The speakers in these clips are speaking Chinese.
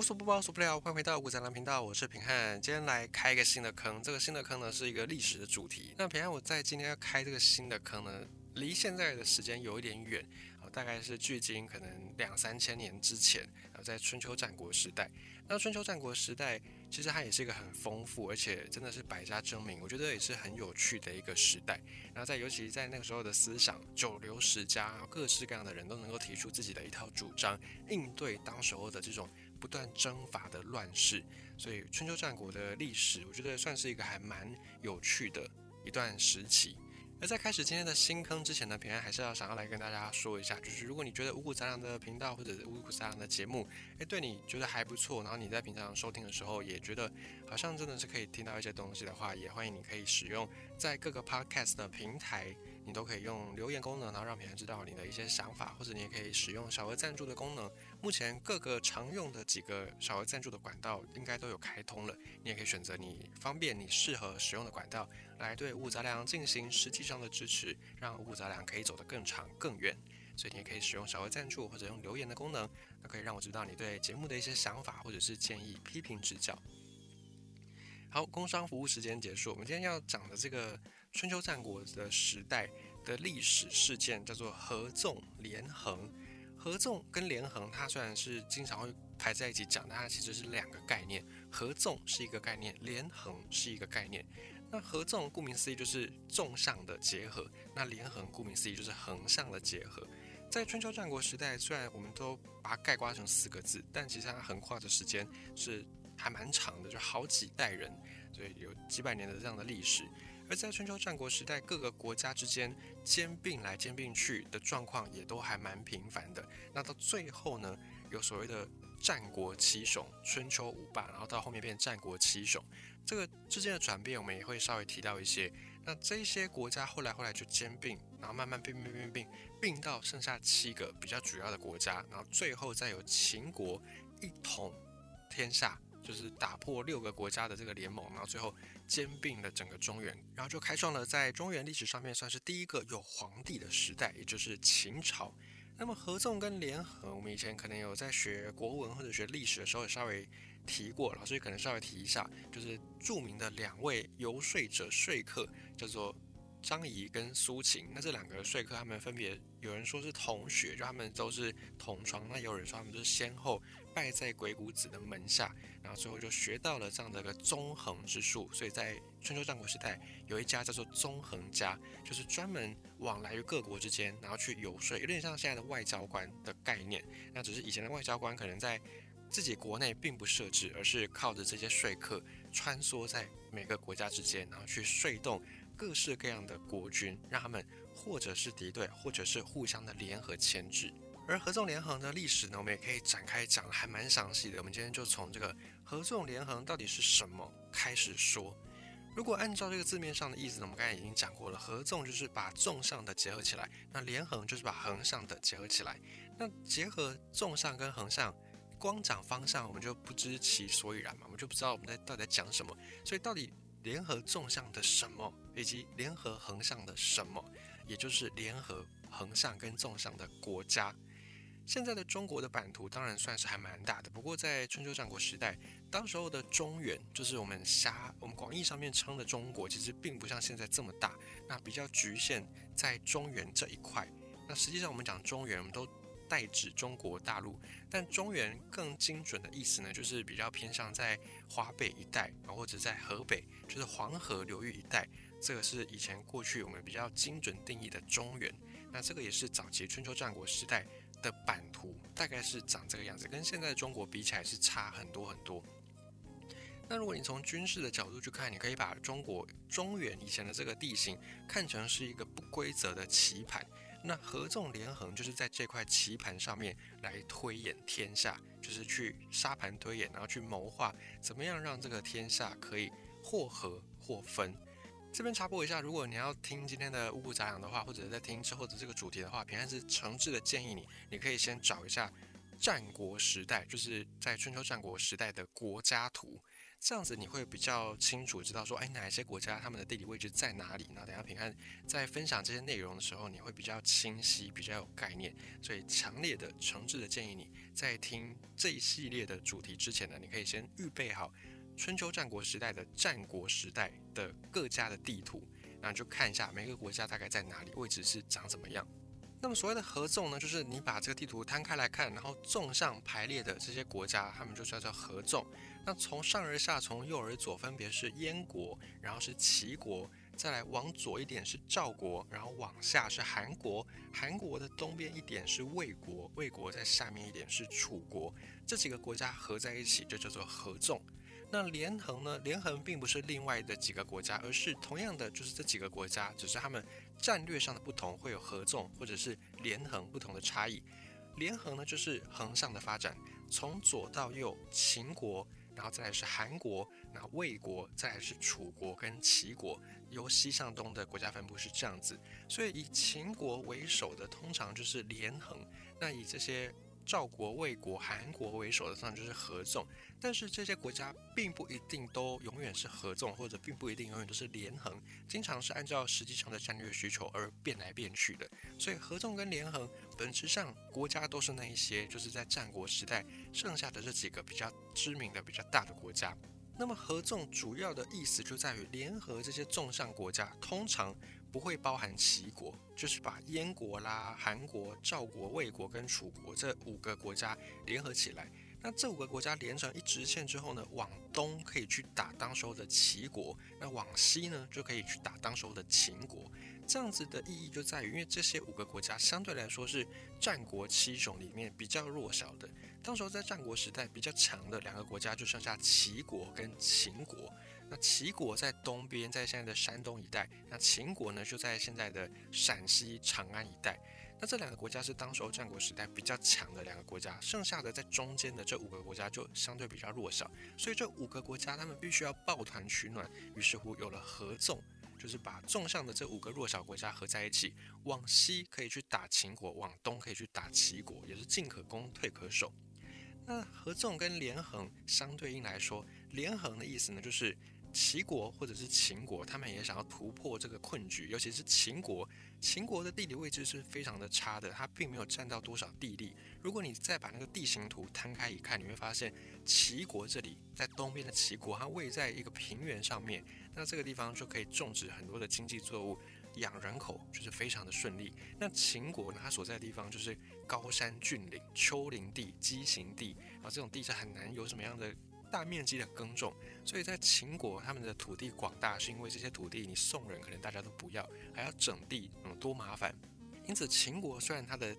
无所不包，所不了。欢迎回到五杂粮频道，我是平汉。今天来开一个新的坑，这个新的坑呢是一个历史的主题。那平汉我在今天要开这个新的坑呢，离现在的时间有一点远啊，大概是距今可能两三千年之前，啊，在春秋战国时代。那春秋战国时代其实它也是一个很丰富，而且真的是百家争鸣，我觉得也是很有趣的一个时代。然后在尤其在那个时候的思想，九流十家，各式各样的人都能够提出自己的一套主张，应对当时候的这种不断征伐的乱世。所以春秋战国的历史，我觉得算是一个还蛮有趣的一段时期。而在开始今天的新坑之前呢，平安还是要想要来跟大家说一下，就是如果你觉得五谷杂粮的频道或者五谷杂粮的节目，诶，对你觉得还不错，然后你在平常收听的时候也觉得好像真的是可以听到一些东西的话，也欢迎你可以使用在各个 podcast 的平台。你都可以用留言功能，然后让别人知道你的一些想法，或者你也可以使用小额赞助的功能。目前各个常用的几个小额赞助的管道应该都有开通了，你也可以选择你方便、你适合使用的管道来对五杂粮进行实际上的支持，让五杂粮可以走得更长更远。所以你也可以使用小额赞助或者用留言的功能，那可以让我知道你对节目的一些想法或者是建议、批评指教。好，工商服务时间结束，我们今天要讲的这个。春秋战国的时代的历史事件叫做合纵连横。合纵跟连横，它虽然是经常会排在一起讲，但它其实是两个概念。合纵是一个概念，连横是一个概念。那合纵顾名思义就是纵向的结合，那连横顾名思义就是横向的结合。在春秋战国时代，虽然我们都把它概括成四个字，但其实它横跨的时间是还蛮长的，就好几代人，所以有几百年的这样的历史。而在春秋战国时代，各个国家之间兼并来兼并去的状况也都还蛮频繁的。那到最后呢，有所谓的战国七雄，春秋五霸，然后到后面变战国七雄，这个之间的转变，我们也会稍微提到一些。那这些国家后来后来就兼并，然后慢慢并并并并并到剩下七个比较主要的国家，然后最后再由秦国一统天下。就是打破六个国家的这个联盟，然后最后兼并了整个中原，然后就开创了在中原历史上面算是第一个有皇帝的时代，也就是秦朝。那么合纵跟联合，我们以前可能有在学国文或者学历史的时候也稍微提过，老师可能稍微提一下，就是著名的两位游说者说客，叫做。张仪跟苏秦，那这两个说客，他们分别有人说是同学，就他们都是同窗；那有人说他们就是先后拜在鬼谷子的门下，然后最后就学到了这样的一个纵横之术。所以在春秋战国时代，有一家叫做纵横家，就是专门往来于各国之间，然后去游说，有点像现在的外交官的概念。那只是以前的外交官可能在自己国内并不设置，而是靠着这些说客穿梭在每个国家之间，然后去说动。各式各样的国君，让他们或者是敌对，或者是互相的联合牵制。而合纵连横的历史呢，我们也可以展开讲，还蛮详细的。我们今天就从这个合纵连横到底是什么开始说。如果按照这个字面上的意思呢，我们刚才已经讲过了，合纵就是把纵向的结合起来，那连横就是把横向的结合起来。那结合纵向跟横向，光讲方向，我们就不知其所以然嘛，我们就不知道我们在到底在讲什么。所以到底。联合纵向的什么，以及联合横向的什么，也就是联合横向跟纵向的国家。现在的中国的版图当然算是还蛮大的，不过在春秋战国时代，当时候的中原，就是我们狭我们广义上面称的中国，其实并不像现在这么大，那比较局限在中原这一块。那实际上我们讲中原，我们都。代指中国大陆，但中原更精准的意思呢，就是比较偏向在华北一带啊，或者在河北，就是黄河流域一带。这个是以前过去我们比较精准定义的中原。那这个也是早期春秋战国时代的版图，大概是长这个样子，跟现在的中国比起来是差很多很多。那如果你从军事的角度去看，你可以把中国中原以前的这个地形看成是一个不规则的棋盘。那合纵连横就是在这块棋盘上面来推演天下，就是去沙盘推演，然后去谋划怎么样让这个天下可以或合或分。这边插播一下，如果你要听今天的五谷杂粮的话，或者在听之后的这个主题的话，平安是诚挚的建议你，你可以先找一下战国时代，就是在春秋战国时代的国家图。这样子你会比较清楚知道说，哎，哪一些国家他们的地理位置在哪里？那等下平安在分享这些内容的时候，你会比较清晰，比较有概念。所以强烈的、诚挚的建议你在听这一系列的主题之前呢，你可以先预备好春秋战国时代的战国时代的各家的地图，那就看一下每个国家大概在哪里，位置是长怎么样。那么所谓的合纵呢，就是你把这个地图摊开来看，然后纵向排列的这些国家，他们就叫做合纵。那从上而下，从右而左，分别是燕国，然后是齐国，再来往左一点是赵国，然后往下是韩国，韩国的东边一点是魏国，魏国在下面一点是楚国，这几个国家合在一起就叫做合纵。那连横呢？连横并不是另外的几个国家，而是同样的就是这几个国家，只是他们。战略上的不同会有合纵或者是连横不同的差异。连横呢，就是横向的发展，从左到右，秦国，然后再来是韩国，那魏国，再来是楚国跟齐国，由西向东的国家分布是这样子。所以以秦国为首的通常就是连横，那以这些。赵国、魏国、韩国为首的，通常就是合纵。但是这些国家并不一定都永远是合纵，或者并不一定永远都是连横，经常是按照实际上的战略需求而变来变去的。所以合纵跟连横本质上国家都是那一些，就是在战国时代剩下的这几个比较知名的、比较大的国家。那么合纵主要的意思就在于联合这些纵向国家，通常。不会包含齐国，就是把燕国啦、韩国、赵国、魏国跟楚国这五个国家联合起来。那这五个国家连成一直线之后呢，往东可以去打当时候的齐国，那往西呢就可以去打当时候的秦国。这样子的意义就在于，因为这些五个国家相对来说是战国七雄里面比较弱小的。当时候在战国时代比较强的两个国家就剩下齐国跟秦国。那齐国在东边，在现在的山东一带；那秦国呢，就在现在的陕西长安一带。那这两个国家是当时候战国时代比较强的两个国家，剩下的在中间的这五个国家就相对比较弱小。所以这五个国家他们必须要抱团取暖，于是乎有了合纵，就是把纵向的这五个弱小国家合在一起，往西可以去打秦国，往东可以去打齐国，也是进可攻，退可守。那合纵跟连横相对应来说，连横的意思呢，就是。齐国或者是秦国，他们也想要突破这个困局，尤其是秦国。秦国的地理位置是非常的差的，它并没有占到多少地利。如果你再把那个地形图摊开一看，你会发现齐国这里在东边的齐国，它位在一个平原上面，那这个地方就可以种植很多的经济作物，养人口就是非常的顺利。那秦国呢，它所在的地方就是高山峻岭、丘陵地、畸形地，啊，这种地是很难有什么样的。大面积的耕种，所以在秦国，他们的土地广大，是因为这些土地你送人可能大家都不要，还要整地，嗯，多麻烦。因此，秦国虽然它的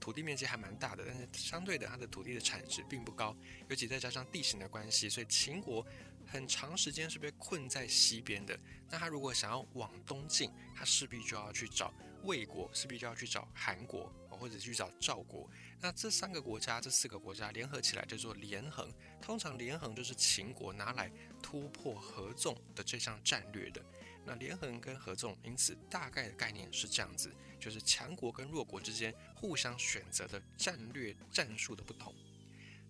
土地面积还蛮大的，但是相对的，它的土地的产值并不高，尤其再加上地形的关系，所以秦国很长时间是被困在西边的。那他如果想要往东进，他势必就要去找魏国，势必就要去找韩国，或者去找赵国。那这三个国家，这四个国家联合起来叫做连横。通常连横就是秦国拿来突破合纵的这项战略的。那连横跟合纵，因此大概的概念是这样子，就是强国跟弱国之间互相选择的战略战术的不同。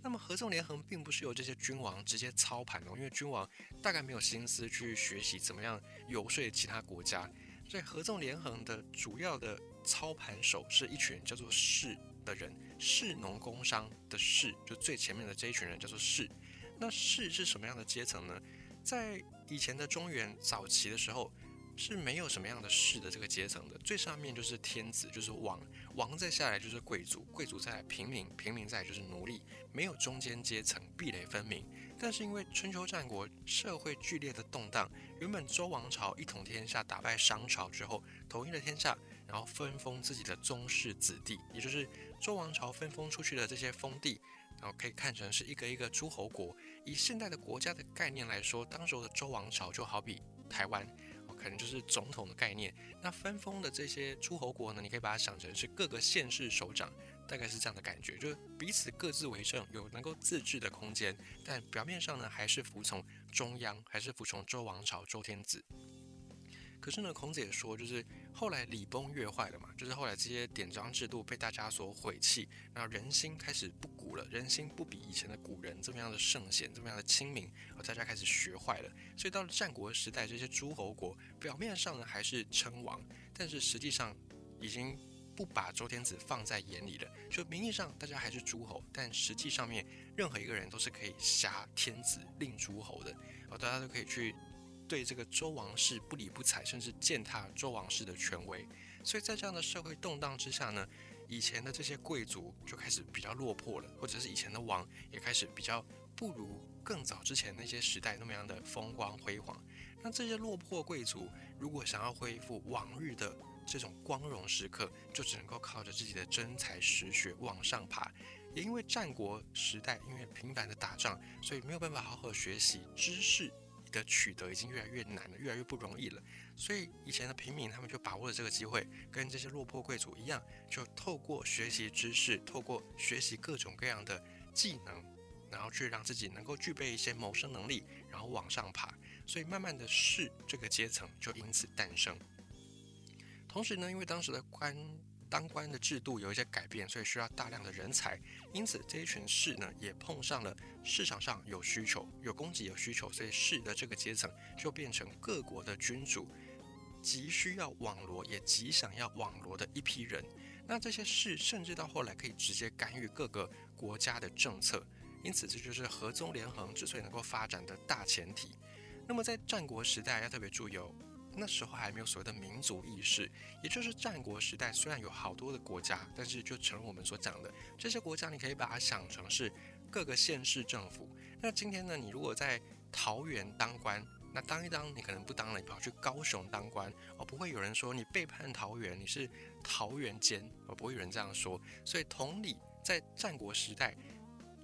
那么合纵连横并不是由这些君王直接操盘哦，因为君王大概没有心思去学习怎么样游说其他国家，所以合纵连横的主要的操盘手是一群叫做士的人。士农工商的士，就最前面的这一群人叫做士。那士是什么样的阶层呢？在以前的中原早期的时候，是没有什么样的士的这个阶层的。最上面就是天子，就是王，王再下来就是贵族，贵族再来平民，平民再来就是奴隶，没有中间阶层，壁垒分明。但是因为春秋战国社会剧烈的动荡，原本周王朝一统天下，打败商朝之后，统一了天下。然后分封自己的宗室子弟，也就是周王朝分封出去的这些封地，然后可以看成是一个一个诸侯国。以现代的国家的概念来说，当时候的周王朝就好比台湾，可能就是总统的概念。那分封的这些诸侯国呢，你可以把它想成是各个县市首长，大概是这样的感觉，就是彼此各自为政，有能够自治的空间，但表面上呢，还是服从中央，还是服从周王朝周天子。可是呢，孔子也说，就是后来礼崩乐坏了嘛，就是后来这些典章制度被大家所毁弃，那人心开始不古了，人心不比以前的古人这么样的圣贤，这么样的清明，而大家开始学坏了。所以到了战国时代，这些诸侯国表面上呢还是称王，但是实际上已经不把周天子放在眼里了。就名义上大家还是诸侯，但实际上面任何一个人都是可以挟天子令诸侯的，而大家都可以去。对这个周王室不理不睬，甚至践踏周王室的权威，所以在这样的社会动荡之下呢，以前的这些贵族就开始比较落魄了，或者是以前的王也开始比较不如更早之前那些时代那么样的风光辉煌。那这些落魄贵族如果想要恢复往日的这种光荣时刻，就只能够靠着自己的真才实学往上爬。也因为战国时代因为频繁的打仗，所以没有办法好好学习知识。的取得已经越来越难了，越来越不容易了。所以以前的平民他们就把握了这个机会，跟这些落魄贵族一样，就透过学习知识，透过学习各种各样的技能，然后去让自己能够具备一些谋生能力，然后往上爬。所以慢慢的士这个阶层就因此诞生。同时呢，因为当时的官。当官的制度有一些改变，所以需要大量的人才，因此这一群士呢也碰上了市场上有需求、有供给、有需求，所以士的这个阶层就变成各国的君主，急需要网罗，也极想要网罗的一批人。那这些士甚至到后来可以直接干预各个国家的政策，因此这就是合纵连横之所以能够发展的大前提。那么在战国时代要特别注意哦。那时候还没有所谓的民族意识，也就是战国时代，虽然有好多的国家，但是就成了我们所讲的这些国家，你可以把它想成是各个县市政府。那今天呢，你如果在桃园当官，那当一当你可能不当了，你跑去高雄当官，哦，不会有人说你背叛桃园，你是桃园奸，哦，不会有人这样说。所以同理，在战国时代，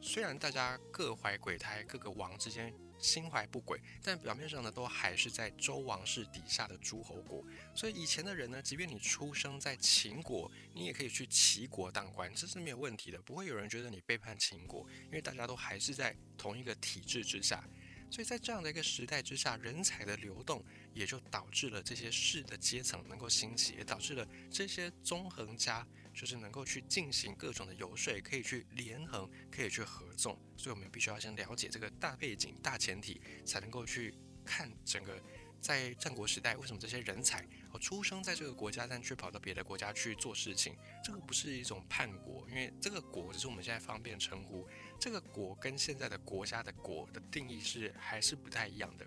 虽然大家各怀鬼胎，各个王之间。心怀不轨，但表面上呢，都还是在周王室底下的诸侯国。所以以前的人呢，即便你出生在秦国，你也可以去齐国当官，这是没有问题的，不会有人觉得你背叛秦国，因为大家都还是在同一个体制之下。所以在这样的一个时代之下，人才的流动也就导致了这些士的阶层能够兴起，也导致了这些纵横家。就是能够去进行各种的游说，可以去联横，可以去合纵，所以我们必须要先了解这个大背景、大前提，才能够去看整个在战国时代为什么这些人才哦出生在这个国家，但却跑到别的国家去做事情。这个不是一种叛国，因为这个国只是我们现在方便称呼，这个国跟现在的国家的国的定义是还是不太一样的。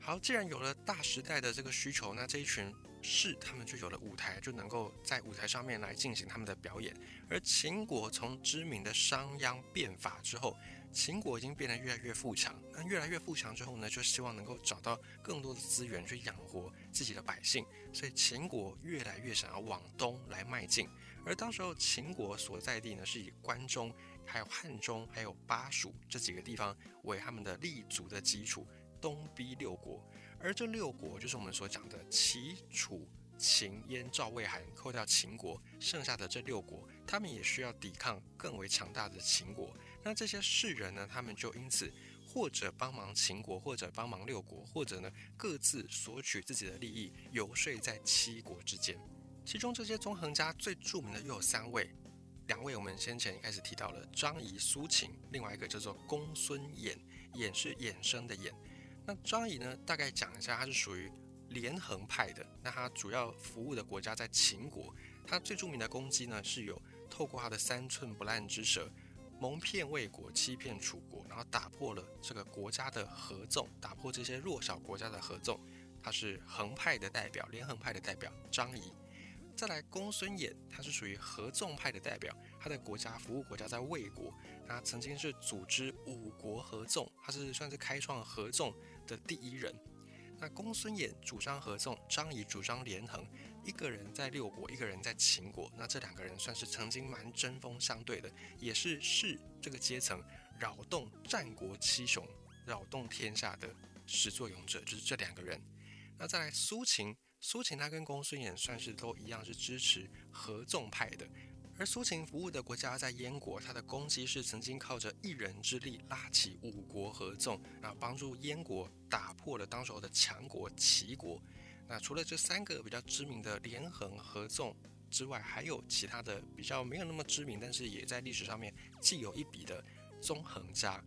好，既然有了大时代的这个需求，那这一群。是，他们就有了舞台，就能够在舞台上面来进行他们的表演。而秦国从知名的商鞅变法之后，秦国已经变得越来越富强。那越来越富强之后呢，就希望能够找到更多的资源去养活自己的百姓。所以秦国越来越想要往东来迈进。而当时候秦国所在地呢，是以关中、还有汉中、还有巴蜀这几个地方为他们的立足的基础，东逼六国。而这六国就是我们所讲的齐、楚、秦、燕、赵、魏、韩，扣掉秦国，剩下的这六国，他们也需要抵抗更为强大的秦国。那这些士人呢，他们就因此或者帮忙秦国，或者帮忙六国，或者呢各自索取自己的利益，游说在七国之间。其中这些纵横家最著名的又有三位，两位我们先前一开始提到了张仪、苏秦，另外一个叫做公孙衍，衍是衍生的衍。那张仪呢？大概讲一下，他是属于连横派的。那他主要服务的国家在秦国。他最著名的攻击呢，是有透过他的三寸不烂之舌，蒙骗魏国，欺骗楚国，然后打破了这个国家的合纵，打破这些弱小国家的合纵。他是横派的代表，连横派的代表张仪。再来，公孙衍，他是属于合纵派的代表，他的国家服务国家在魏国，他曾经是组织五国合纵，他是算是开创合纵。的第一人，那公孙衍主张合纵，张仪主张连横，一个人在六国，一个人在秦国，那这两个人算是曾经蛮针锋相对的，也是士这个阶层扰动战国七雄、扰动天下的始作俑者，就是这两个人。那再来苏秦，苏秦他跟公孙衍算是都一样是支持合纵派的。而苏秦服务的国家在燕国，他的功绩是曾经靠着一人之力拉起五国合纵，然后帮助燕国打破了当时候的强国齐国。那除了这三个比较知名的连横、合纵之外，还有其他的比较没有那么知名，但是也在历史上面既有一笔的纵横家。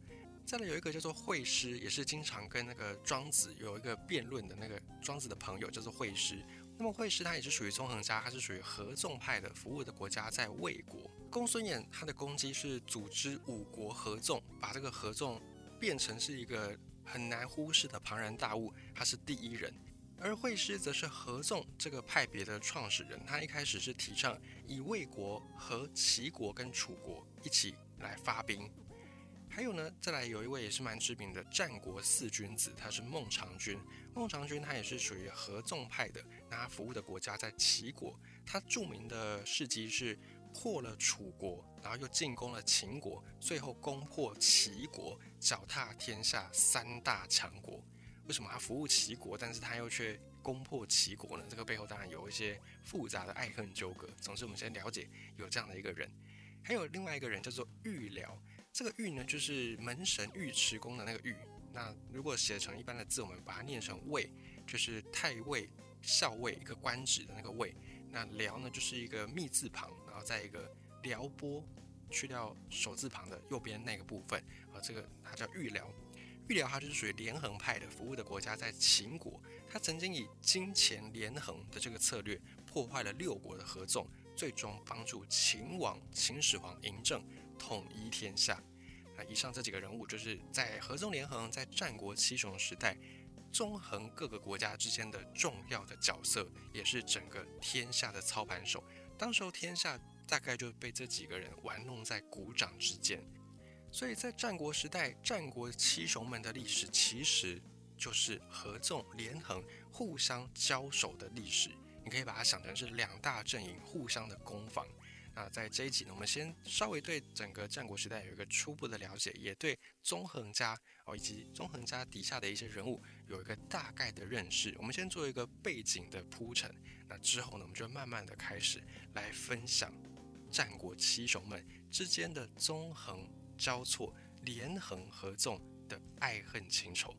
再来有一个叫做惠施，也是经常跟那个庄子有一个辩论的那个庄子的朋友叫做惠施。那么惠施他也是属于纵横家，他是属于合纵派的，服务的国家在魏国。公孙衍他的攻击是组织五国合纵，把这个合纵变成是一个很难忽视的庞然大物，他是第一人。而惠施则是合纵这个派别的创始人，他一开始是提倡以魏国和齐国跟楚国一起来发兵。还有呢，再来有一位也是蛮知名的战国四君子，他是孟尝君。孟尝君他也是属于合纵派的，那他服务的国家在齐国，他著名的事迹是破了楚国，然后又进攻了秦国，最后攻破齐国，脚踏天下三大强国。为什么他服务齐国，但是他又却攻破齐国呢？这个背后当然有一些复杂的爱恨纠葛。总之，我们先了解有这样的一个人，还有另外一个人叫做玉辽。这个玉呢，就是门神尉迟恭的那个玉。那如果写成一般的字，我们把它念成尉，就是太尉、校尉一个官职的那个尉。那辽呢，就是一个密字旁，然后在一个辽波去掉手字旁的右边那个部分，啊，这个它叫玉辽。玉辽它就是属于连横派的，服务的国家在秦国。他曾经以金钱连横的这个策略，破坏了六国的合纵，最终帮助秦王秦始皇嬴政统一天下。那以上这几个人物，就是在合纵连横，在战国七雄时代，纵横各个国家之间的重要的角色，也是整个天下的操盘手。当时候天下大概就被这几个人玩弄在股掌之间。所以在战国时代，战国七雄们的历史其实就是合纵连横、互相交手的历史。你可以把它想成是两大阵营互相的攻防。那在这一集呢，我们先稍微对整个战国时代有一个初步的了解，也对纵横家哦以及纵横家底下的一些人物有一个大概的认识。我们先做一个背景的铺陈。那之后呢，我们就慢慢的开始来分享战国七雄们之间的纵横。交错、连横合纵的爱恨情仇。